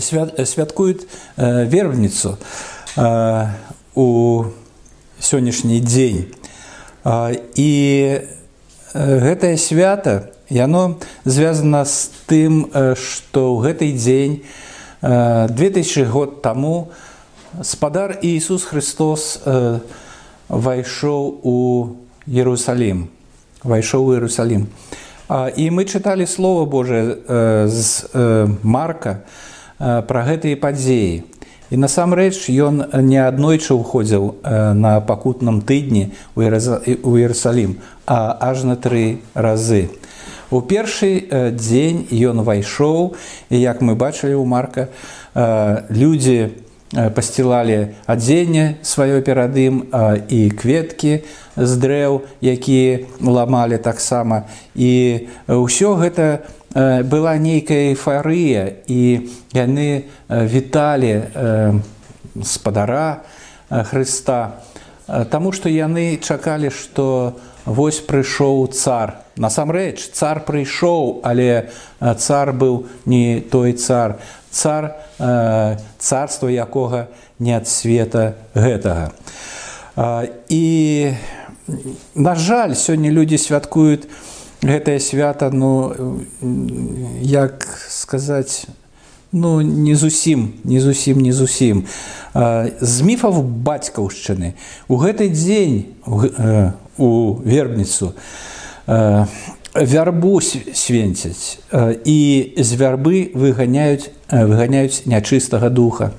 святкуюць вербніцу у сённяшні дзень і гэтае свята яно звязана з тым што ў гэты дзень 2000 год таму спадар Ісус Христос вайшоў у Ерусалім вайшоў у Ерусалім і мы чыталі слово Божае з марка пра гэтыя падзеі І насамрэч ён неаднойчы ўходзіў на пакутным тыдні ў Іерусалім, а аж на тры разы. У першы дзень ён вайшоў і як мы бачылі ў марка, людзі пасцілалі адзенне сваё перад ім і кветкі з дрэў, якія ламалі таксама. І ўсё гэта была нейкая эйфарыя і яны віталі спадара Хрыста, Таму што яны чакалі, што вось прыйшоў цар. Насамрэч цар прыйшоў, але цар быў не той цар, цар царства якога не ад света гэтага. І на жаль, сёння людзі святкуюць, гэтае свята ну як сказаць ну не зусім не зусім не зусім. З міфаў бацькаўшчыны у гэты дзень у вербніцу вярбу свенцяць і з вярбы выганяюць выганяюць нячыстага духа.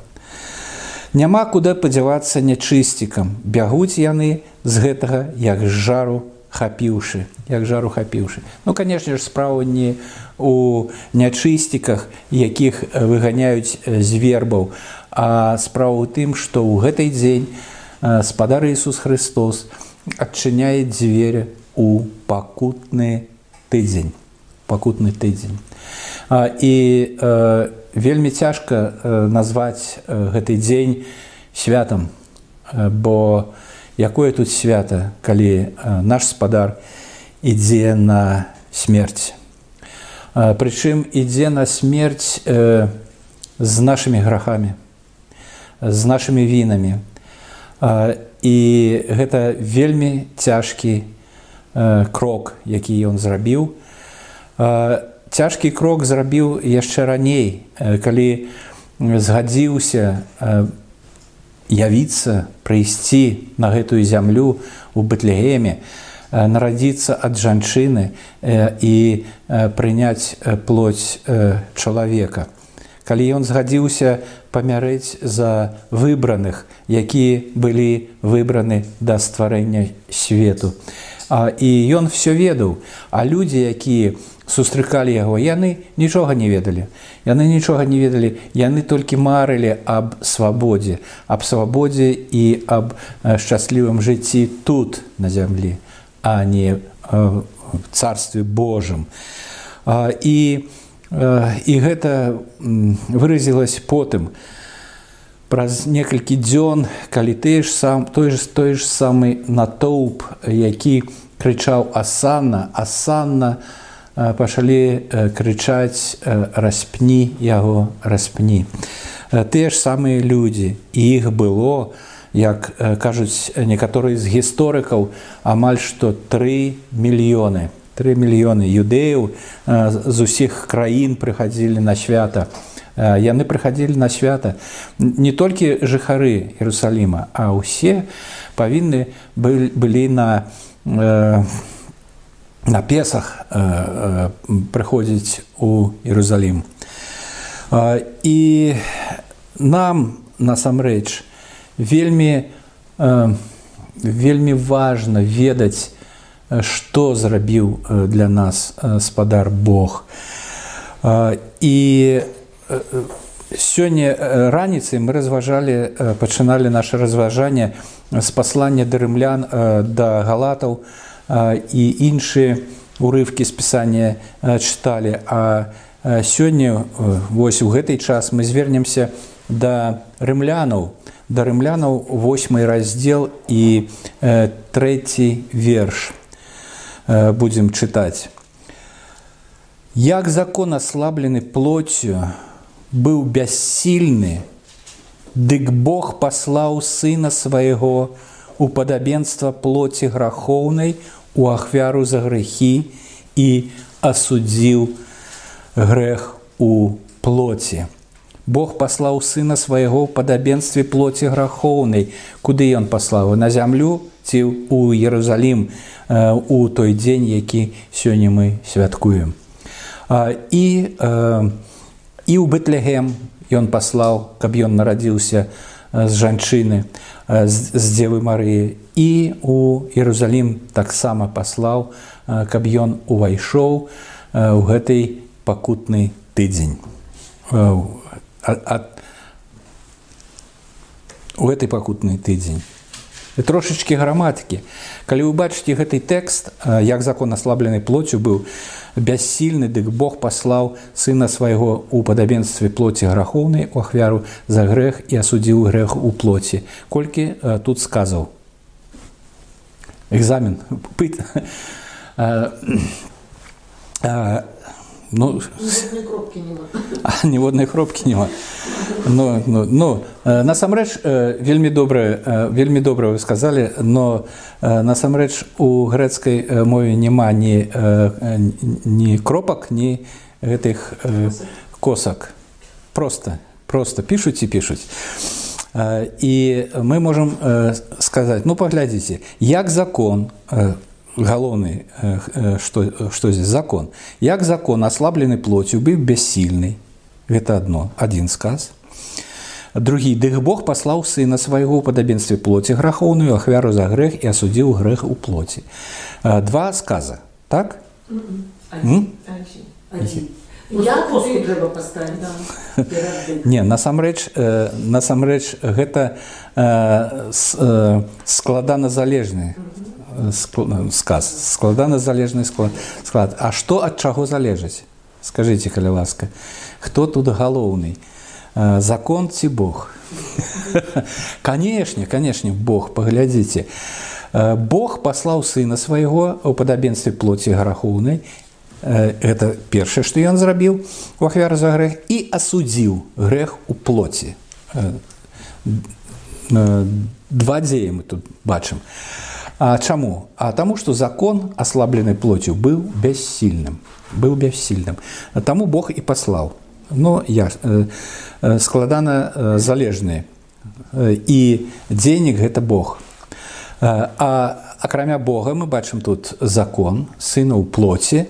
Няма куды падзявацца нячысцікам. Бягуць яны з гэтага як жару хапіўшы як жару хапіўшы. Ну канешне ж справа не у нячысціках якіх выганяюць з вербаў а справа ў тым што ў гэтай дзень спадар Ісус Христос адчыняе дзверы у пакутны тыдзень пакутны тыдзень. І вельмі цяжка назваць гэты дзень святам бо у якое тут свята калі наш спадар ідзе на смерць? Прычым ідзе на смерць з нашымі грахамі з нашымі вінамі. І гэта вельмі цяжкі крок які ён зрабіў. Цяжкі крок зрабіў яшчэ раней калі згадзіўся явіцца прыйсці на гэтую зямлю у бытлегеме нарадзіцца ад жанчыны і прыняць плоть чалавека. Калі ён згадзіўся памярэць за выбраных якія былі выбраны да стварэння свету. І ён все ведаў а людзі якія у сустракалі яго. Яны нічога не ведалі. Яны нічога не ведалі. Яны толькі марылі аб свабодзе аб свабодзе і аб шчаслівым жыцці тут на зямлі а не царстве Божым. І і гэта выразілась потым. Праз некалькі дзён калі ты ж сам той ж той ж самы натоўп які крычаў асанна! Асанна! на пачалі крычаць распні яго распні. Тыя ж самыя людзі і іх было, як кажуць некаторыя з гісторыкаў амаль што тры мільёны. Тры мільёны юдэяў з усіх краін прыхадзілі на свята. Яны прыхадзілі на свята не толькі жыхары Ерусаліма, а ўсе павінны былі на на песах э, э, прыходзіць у Ерусалім. Э, і нам насамрэч вельмі, э, вельмі важна ведаць, што зрабіў для нас спадар Бог. І сёння раніцай мы разважалі, пачыналі наше разважанне з паслання да рымлян да галатаў, і іншыя урывкі спісання чыталі а сёння вось у гэтай час мы звернемся да рымлянаў да рымлянаў восьмы раздзел і трэці верш будзем чытаць як закон аслаблены плоцю быў бяссільны, дык Бог паслаў сына свайго у падабенства плоці грахоўнай у ахвяру за грэхі і асудзіў грэх у плоці. Бог паслаў сына свайго ў падабенстве плоці грахоўнай, куды ён паслаў на зямлю ці ў Ерусалім у той дзень, які сёння мы святкуем. І, і ў Бэтлегем ён паслаў, каб ён нарадзіўся з жанчыны з дзевы Марыі і у Ерусалім таксама паслаў, каб ён увайшоў у гэтай пакутны тыдзень. У гэтай пакутны тыдзень трошачки граматыкі калі вы бачыце гэты тэкст як закон аслабленай плоцю быў бяссільны дык Бог паслаў сына свайго у падабенстве плоці грахоўнай у ахвяру за грэх і асудзіў грэх у плоці. Колькі тут сказаў? Экзамен. Пыт Ну, ніводнай кропкі няма ну, ну, ну, насамрэч вельмі добра вельмі добра вы сказалі но насамрэч у грэцкай мове няма ні ні кропак ні гэтых косак. Просто просто пішуць і пішуць. І мы можам сказаць ну паглядзіце як закон галоўны што, што здесь? Закон. Як закон аслаблены плоцю быў бяссільны гэта адно адзін сказ. Другі дых Бог паслаў сына свайго падабенстве плоці грахоўную ахвяру за грэх і асудзіў грэх у плоці два сказа. Так? Не насамрэч насамрэч гэта складана залежны сказ складаны залежны склад склад. А што ад чаго залежыць? Скажитеце каля ласка хто тут галоўны? Закон ці Бог? Канешне канешне Бог паглядзіце. Бог паслаў сына свайго у падабенстве плоці гарахоўнай это першае што ён зрабіў у ахвяры за грэх і асудзіў грэх у плоці. Два дзеі мы тут бачым. а А чаму? А таму, што закон аслабленай плоцю быў бяссільным, быў бяссільным. Таму Бог і паслаў. Ну я э, э, складана э, залежны. І дзейнік гэта Бог. А акрамя Бога мы бачым тут закон, сына ў плоці,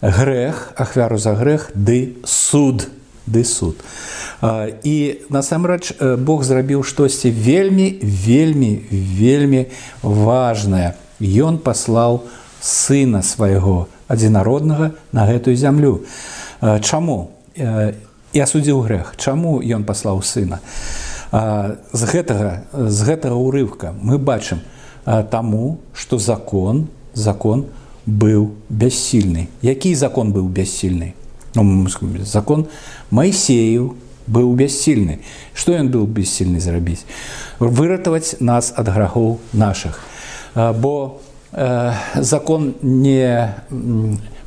грэх, ахвяру за грэх, ды суд, ды суд. І насамрэч Бог зрабіў штосьці вельмі вельмі вельмі важнае. Ён паслаў сына свайго адзінароднага на гэтую зямлю. Чаму і асудзіў грэх, Чаму ён паслаў сына? З гэтага, з гэтага ўрывка мы бачым таму, што закон закон быў бяссільны. Які закон быў бяссільны? Ну, закон Майсею быў бяссільны што ён быў бессільны зрабіць выратаваць нас ад грахоў наших бо э, закон не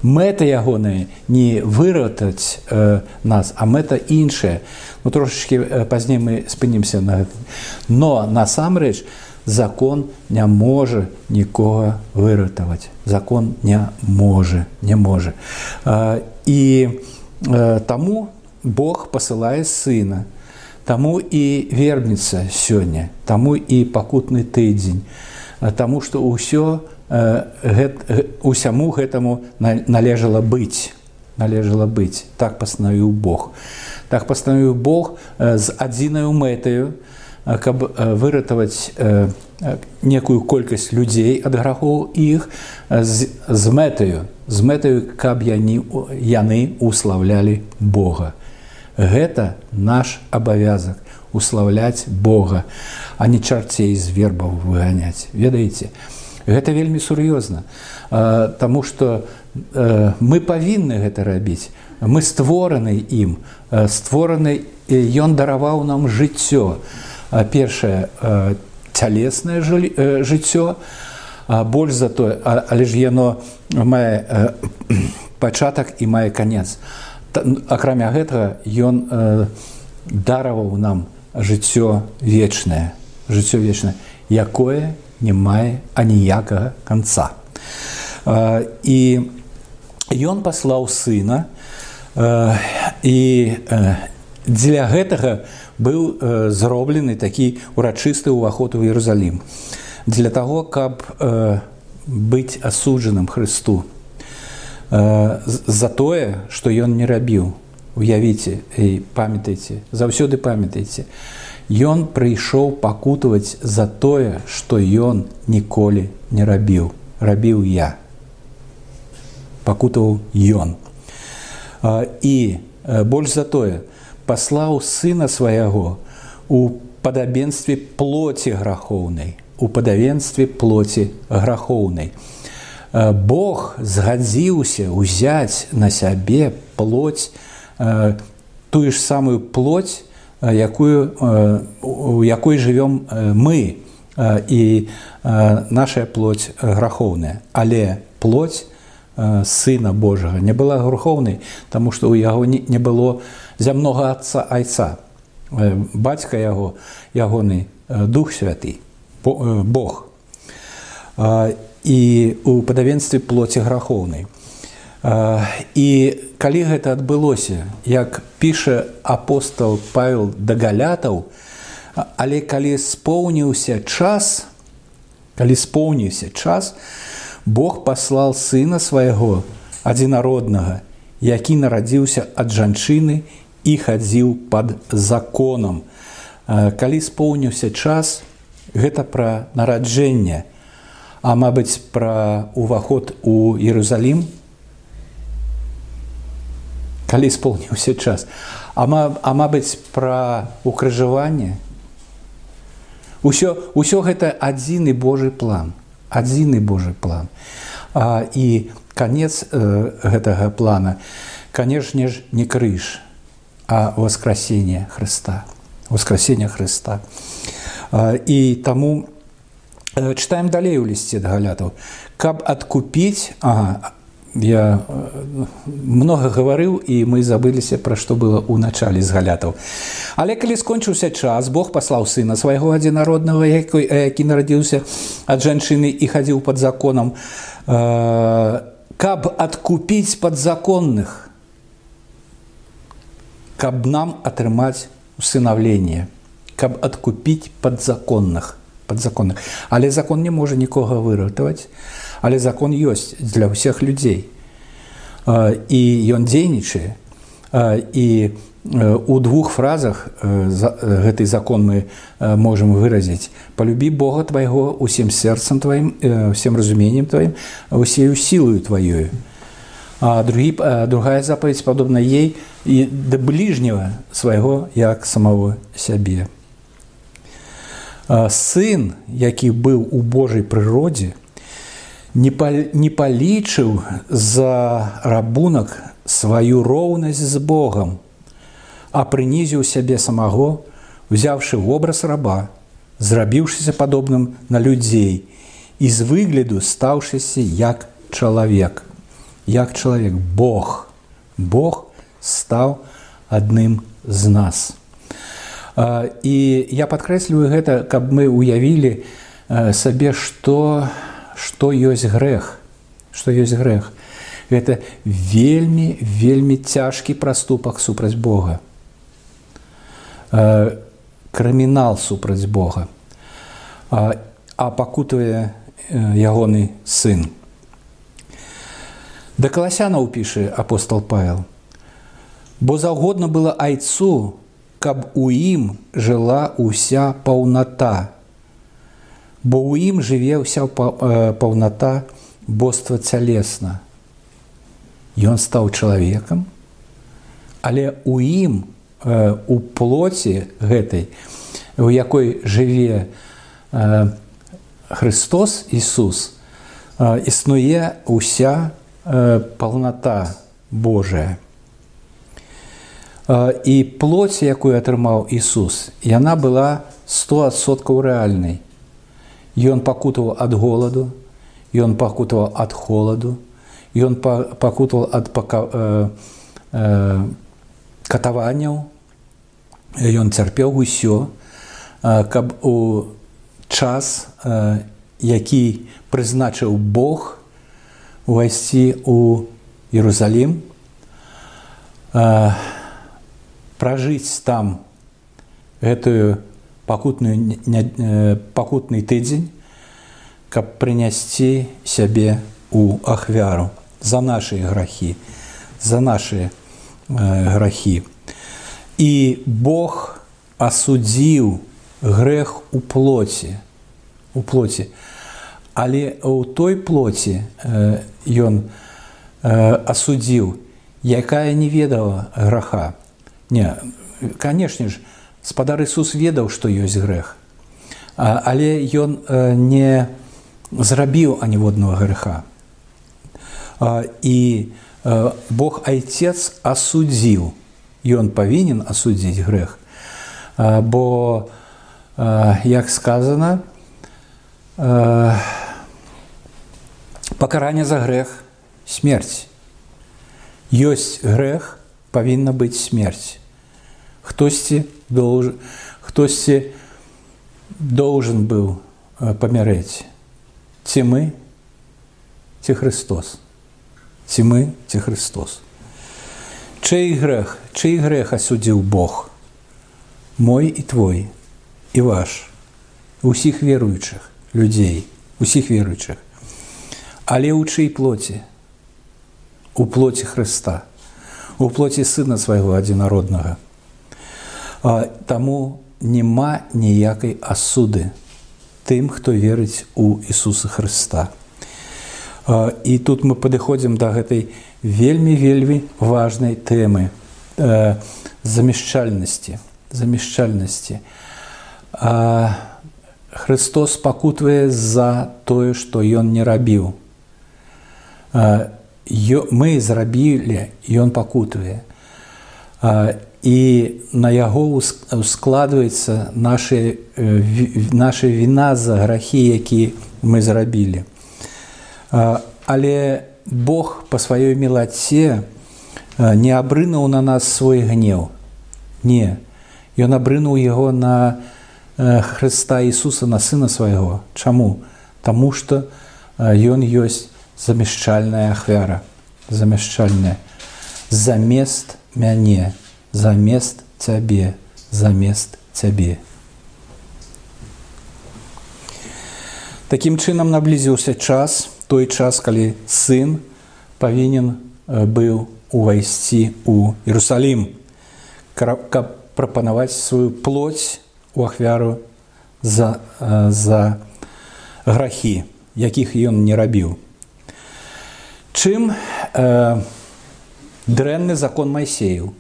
мэта ягоная не выратаць э, нас а мэта іншая ну трошачки пазней мы спынімся на гэта но насамрэч закон не можа нікога выратаваць закон не можа не можа і э, таму Бог пасылае сына. Таму і вербніца сёння, таму і пакутны тыдзень, Таму што ўсё усяму гэтаму належала быць, належала быць, так пастанавіў Бог. Так пастанавіў Бог з адзінаю мэтаю, каб выратаваць некую колькасць людзей ад грахоў іх з, з мэтаю, з мэтаю, каб яны, яны уславлялі Бога. Гэта наш абавязак уславляць Бога, а не чарцей з вербаў выганяць. Ведаеце, гэта вельмі сур'ёзна, Таму што мы павінны гэта рабіць. Мы створаны ім, створаны ён дараваў нам жыццё. Першае цялеснае жыццё, больш за тое, але ж яно мае пачатак і мае канец. Акрамя гэтага ён дараваў нам жыццё вечнае. Жыццё вечнае якое не мае аніякага канца. І ён паслаў сына і дзеля гэтага быў зроблены такі урачысты ўваход у Іерусалім для таго каб быць асуджаным Христу за тое што ён не рабіў уявіце і памятайце заўсёды памятайце Ён прыйшоў пакутаваць за тое, што ён ніколі не рабіў, рабіў я. Пакутаваў ён. І больш за тое, паслаў сына свайго у падабенстве плоці грахоўнай, у падавенстве плоці грахоўнай. Бог згадзіўся ўзяць на сябе плоть тую ж самую плоть, якую у якой жывём мы і наша плоть грахоўная але плоть сына Божага не была грухоўнай таму што ў яго не было зямнога адца айца. Бацька яго ягоны дух святы Бог. І у падавенстве плоці грахоўнай І калі гэта адбылося, як піша апостол Павел да галятаў, але калі споўніўся час, калі споўніўся час, Бог паслал сына свайго адзінароднага, які нарадзіўся ад жанчыны і хадзіў пад законам. Калі споўніўся час, гэта пра нараджэнне, а мабыць, пра ўваход у Ерусалім, калі споўніўся час. А, а мабыць пра укрыжаванне усё ўсё гэта адзіны Божий план адзіны Божий план. А, і конец э, гэтага плана. Канешне ж не крыж а воскресение Христа воскресение Христа. А, і таму э, читаем далей у лісце галятаў. Каб адкупіць ага, я э, много гаварыў і мы забыліся пра што было ў начале з галятаў. Але калі скончыўся час Бог паслаў сына свайго адзінароднага якой які нарадзіўся ад жанчыны і хадзіў под законам. Э, каб адкупіць падзаконных каб нам атрымаць усынаўленне каб адкупіць падзаконных подзаконных але закон не можа нікога выратаваць але закон ёсць для ўсіх людзей. І ён дзейнічае. І у двух фразах гэты закон мы можемм выразіць. Полюбі Бога твайго усім сэрцам тваім всем разуменнем тваім усею сілаю тваёю а другі другая запаведь падобна ей і да бліжняга свайго як самого сябе. Сын які быў у Божай прыродзе не, па, не палічыў за рабунак сваю роўнасць з Богам, а прынізіў сябе самого, узяўшы вобраз раба, зрабіўшыся падобным на людзей і з выгляду стаўшыся як чалавек, як чалавек Бог, Бог стаў адным з нас. І я падкрэсліваю гэта, каб мы уявілі сабе, што што ёсць грэх. Што ёсць грэх. Гэта вельмі вельмі цяжкі праступак супраць Бога. Крымінал супраць Бога. А, э, ягоны сын да каласянаў піша апостол павел. Бо заўгодна было айцу каб у ім жыла ўся паўната. Бо ў ім жыве ўся паўната боства цялесна. Ён стаў чалавекам, але у ім у плоці гэтай, у якой жыве Христос Ісус, існуе ўся паўната Божая. І плоць, якую атрымаў Ісус, яна была 100соткаў рэальнай. Ён пакутаваў ад голаду, ён пакутаваў ад холаду, ён пакутаваў ад пака, э, катаванняў ён цярпеў усё каб у час які прызначыў Бог увайсці у Ерусалім пражыць там гэтую пакутную пакутны тыдзень каб прынясці сябе у ахвяру за наши грахі за наши грахі. І Бог асудзіў грэх у плоці у плоці але ў той плоці ён асудзіў якая не ведала граха. Не канешне ж спадар Ісус ведаў што ёсць грэх. Але ён не зрабіў аніводнага грэха і Бог айцец асудзіў. Ён павінен асудзіць грэх. Бо як сказано пакаранне за грэх смерць. Ёсць грэх павінна быць смерць. Хтосьці должен хтосьці должен быў памярэць. Ці мы ці Христос? Ці мы ці Христос? Чый грэх чый грэх асудзіў Бог? Мой і твой і ваш усіх веруючых людзей усіх веруючых але ў чый плоці у плоці Хрыста у плоці сына свайго адзінароднага Таму няма ніякай асуды тым, хто верыць у Ісуса Хрыста. І тут мы падыходзім да гэтай вельмі вельмі важнай тэмы замяшчальнасці замяшчальнасці. Христос пакутвае за тое, што ён не рабіў. Мы зрабілі, ён пакутвае і на яго складваецца наша віна за грахі, які мы зрабілі. Але Бог па сваёй мелаце не абрынуў на нас свой гнеў. Не, Ён абрынуў яго на Хрыста Ісуса на сына свайго. Чаму? Таму што ён ёсць замяшчальная ахвяра, замяшчальная. Замест мяне. Замест цябе. Замест цябе. Такім чынам наблізіўся час той час, калі сын павінен быў увайсці ў Ерусалім, каб прапанаваць сваю плоть у ахвяру за, за грахі, якіх ён не рабіў. Чым э, дрэнны закон майсею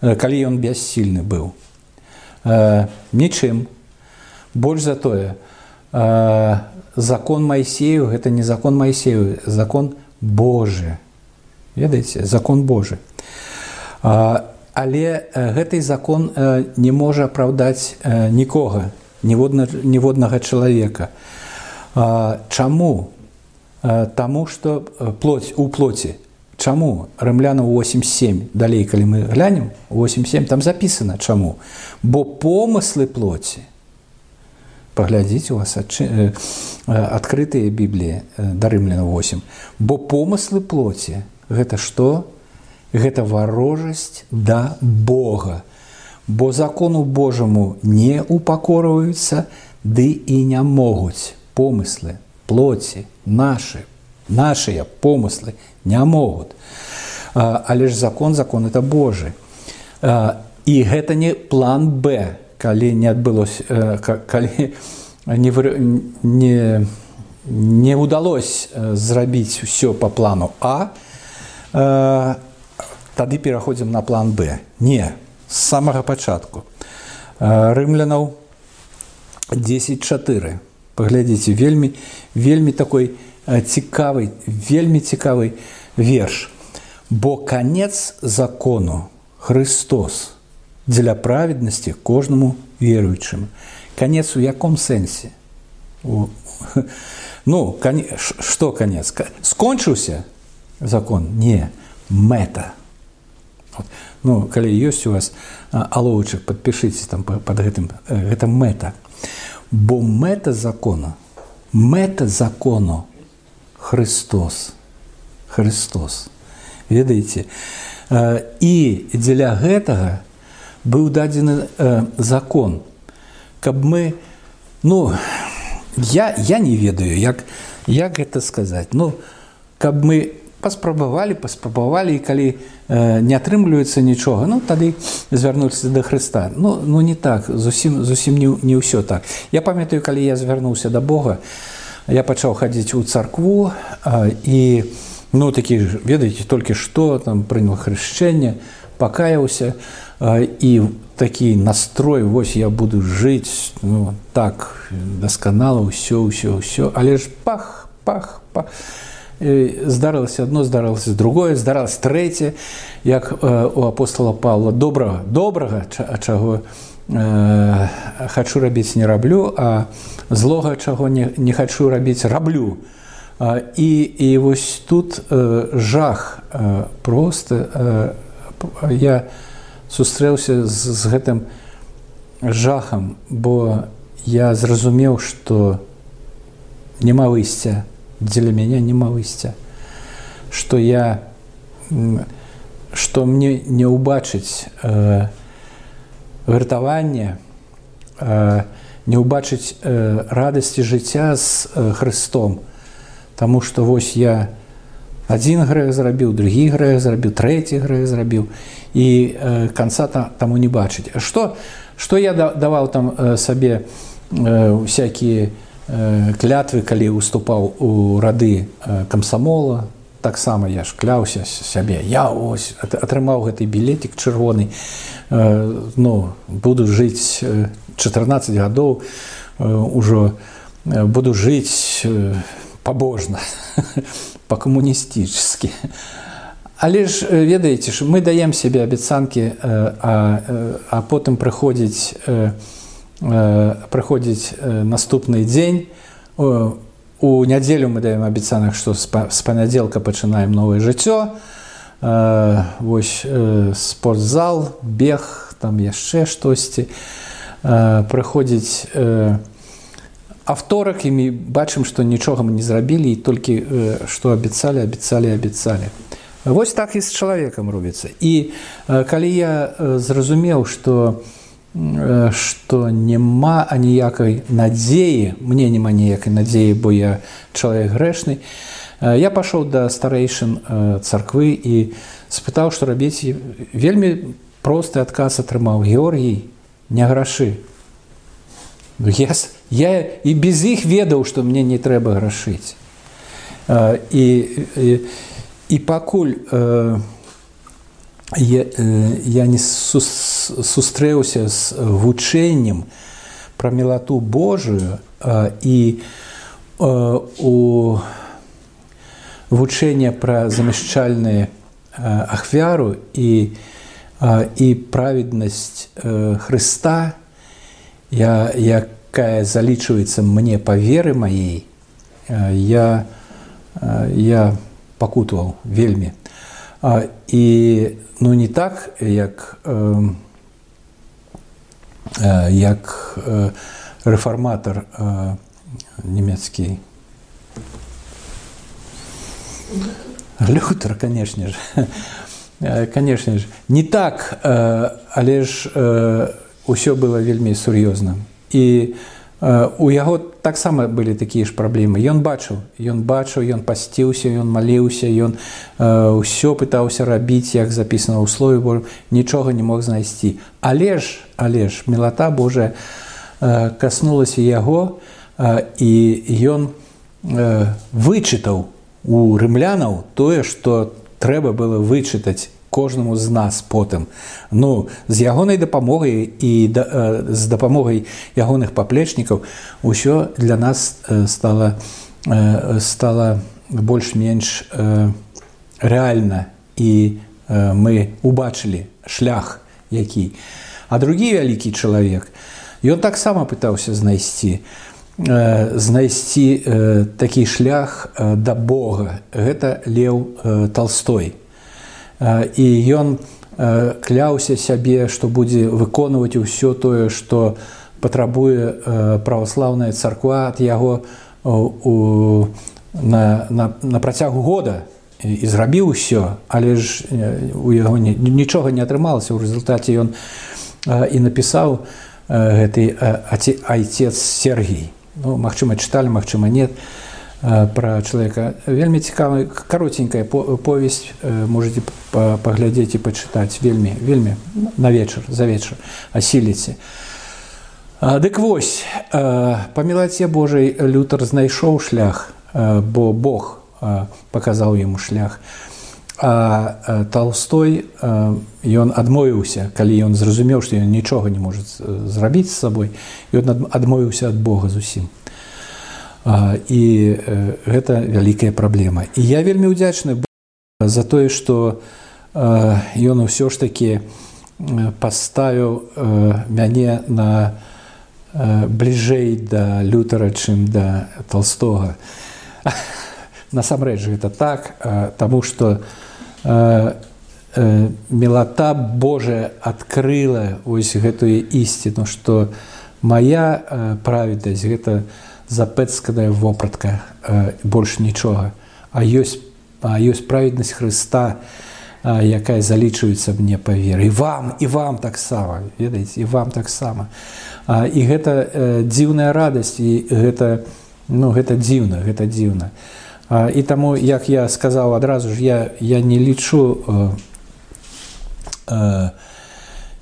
калі ён бяссільны быў? Нічым. Больш за тое закон майсею гэта не закон майсею закон Божы. Ведаеце? Закон Божы. Але гэты закон не можа апраўдаць нікога ніводнага чалавека. Чаму Таму што плоть у плоці Чаму рымляна 87 далей калі мы глянем 87 там записано чаму бо помыслы плоці паглядзіць у вас адкрытыя бібліі да рымляна 8 бо помыслы плоці гэта што? Гэта варожасць да Бога. Бо закону Божаму не упакорваюцца ды і не могуць помыслы плоці наши нашыя помыслы не могуць але ж закон закон это Божы і гэта не план Б. Калі не адбылося калі не не не удалось зрабіць усё по плану а тады пераходзім на план Б. Не з самага пачатку. Рымлянаў 10-4 паглядзіце вельмі вельмі такой цікавы вельмі цікавы верш. Бо конец закону Христос дзеля праведнасці кожнаму веруючым конец у яком сэнсе у... ну кон... что конец? Скончыўся закон? Не мэта вот. ну калі ёсць у вас алоўчык подпішыце там под гэтым гэта мэта бо мэта закона мэта закону Христос. Христос. Ведаеце і дзеля гэтага быў дадзены закон. Каб мы ну я я не ведаю як як гэта сказаць. Ну каб мы паспрабавалі паспрабавалі і калі э, не атрымліваецца нічога ну тады звярнуцца да Хрыста. Ну ну не так зусім зусім не, не ўсё так. Я памятаю калі я звярнуўся да Бога я пачаў хадзіць у царкву э, і ну такі ведаеце толькі што там прынял хрышчэнне пакаяўся э, і такі настрой вось я буду жыць ну, так дасканала ўсё ўсё ўсё. Але ж пах пах пах здарылася одно здарылася другое здаралася трэцяе як у апостола павла добрага добрага чаго э, хачу рабіць не раблю а злога чаго не, не хачу рабіць раблю і і вось тут э, жах э, просто э, я сустрэўся з, з гэтым жахам бо я зразумеў што няма выйсця дзеля мяне няма выйсця что я что мне не ўбачыць э, гартаванне э, не ўбачыць э, радасці жыцця з э, Христом. Таму что вось я один грэх зрабіў другі грэх зрабіў трэці грэх зрабіў. І э, канца там таму не бачыць. Что что я даваў там э, сабе э, всякие клятвы калі уступаў у рады камсамола таксама я ж кляўся сябе я ось атрымаў гэты білетик чырвоны ну буду жыць 14 гадоў ужо буду жыць пабожна па-камуністычскі але ж ведаеце ж мы даем сябе абяцанкі а, а потым прыходзіць прыходзіць наступны дзень у нядзелю мы даем абяцанах што з панядзелка пачынаем новае жыццё вось спортзал бег там яшчэ штосьці. Прыходзіць авторак і мы бачым што нічога мы не зрабілі і толькі што абяцалі абяцалі абяцалі Вось так і з чалавекам робіцца і калі я зразумеў што у што няма аніякай надзеі мне няма ніякай надзеі бо я чалавек грэшны. Я пашоў да старэйшын царквы і спытаў што рабіць. Вельмі просты адказ атрымаў георгій не грашы я, я і без іх ведаў што мне не трэба грашыць і, і, і пакуль я, я не сустрэўся з вучэннем пра мелату Божую і у вучэнне пра замяшчальную ахвяру і, і праведнасць Хрыста, я, якая залічваецца мне па веры маей, я, я пакутаваў вельмі. І ну не так як э, як э, рэфарматар э, нямецкі лютер канешне ж канешне ж не так э, але ж э, усё было вельмі сур'ёзна і у яго таксама былі такія ж праблемы. Ён бачыў ён бачыў ён пасціўся ён маліўся ён ўсё пытаўся рабіць як запісана ў слове бо нічога не мог знайсці. Але ж але ж мелата Божая каснулася яго і ён вычытаў у рымлянаў тое што трэба было вычытаць кожнаму з нас потым. Ну з ягонай дапамогай і да, э, з дапамогай ягоных паплечнікаў усё для нас э, стала э, стала больш-менш э, рэальна. І э, мы убачылі шлях які. А другі вялікі чалавек ён таксама пытаўся знайсці э, знайсці э, такі шлях э, да Бога. Гэта леў э, толстой і ён кляўся сябе што будзе выконваць усё тое што патрабуе праваслаўная царква ад яго у на, на, на працягу года. І зрабіў усё але ж у яго нічога не атрымалася ў результаце ён і напісаў гэты айцец Сергій ну, магчыма чыталі магчыма нет пра чалавека вельмі цікавы каротенькая повесць можете паглядзець і пачытаць вельмі вельмі на вечар за вечар асіліце дык вось па мілаце Божай лютар знайшоў шлях бо Бог паказаў яму шлях. А толстой ён адмовіўся калі ён зразумеў што ён нічога не можа зрабіць з сабой ён адмовіўся ад Бога зусім і гэта вялікая праблема і я вельмі ўдзячны за тое што ён ўсё ж такі паставіў мяне на бліжэй да лютара чым да толстога. Насамрэч гэта так таму што мелата Божая адкрыла вось гэтую ісціну што моя праведнасць гэта запэцканая вопратка больш нічога а ёсць а ёсць праведнасць Хрыста якая залічваецца мне па веры. І вам і вам таксама ведаеце і вам таксама. І гэта дзіўная радасць і гэта ну гэта дзіўна гэта дзіўна. І таму як я сказаў адразу ж я я не лічу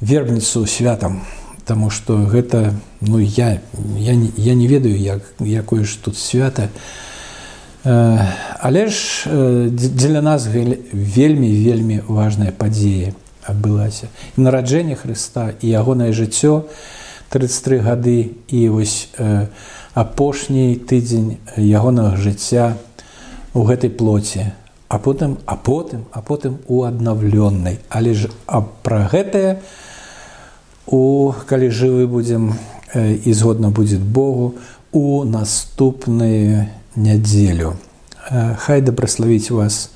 вербніцу святам Таму што гэта ну я, я, я не ведаю як, якое ж тут свята. Э, але ж э, дзеля нас вельмі вельмі важная падзея адбылася. І нараджэнне Хрыста і ягонае жыццё 33 гады і вось э, апошні тыдзень ягонага жыцця у гэтай плоце а потым а потым а потым у аднаўлённай але ж а пра гэтае у у калі жывы будзем і згодна будзе Богу у наступную нядзелю. Хай дабраславіць вас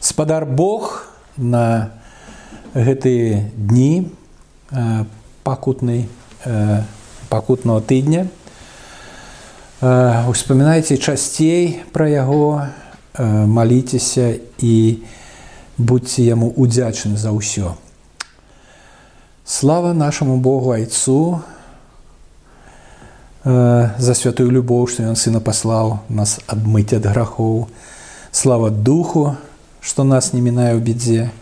спадар Бог на гэтыя дні пакутнай пакутного тыдня. Успамінайце часцей пра яго, маліцеся і будьце яму удзячны за ўсё. Слава нашаму Богу айцу э, за святую любоў, што ён сына паслаў нас адмыць ад грахоў. Слава духу, што нас не мінае ў бедзе.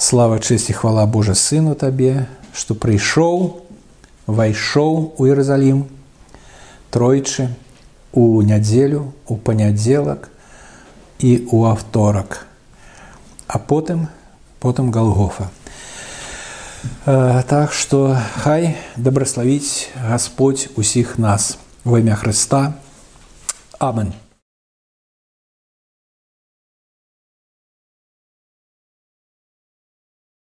Слава чэсці хвала Божа сыну табе, што прыйшоў, вайшоў у Іерусалім тройчы у нядзелю, у панядзелак і ў аўторак. А потым потым галгофа. Так што хай дабраславіць Господь усіх нас во імя Хрыста. Амен.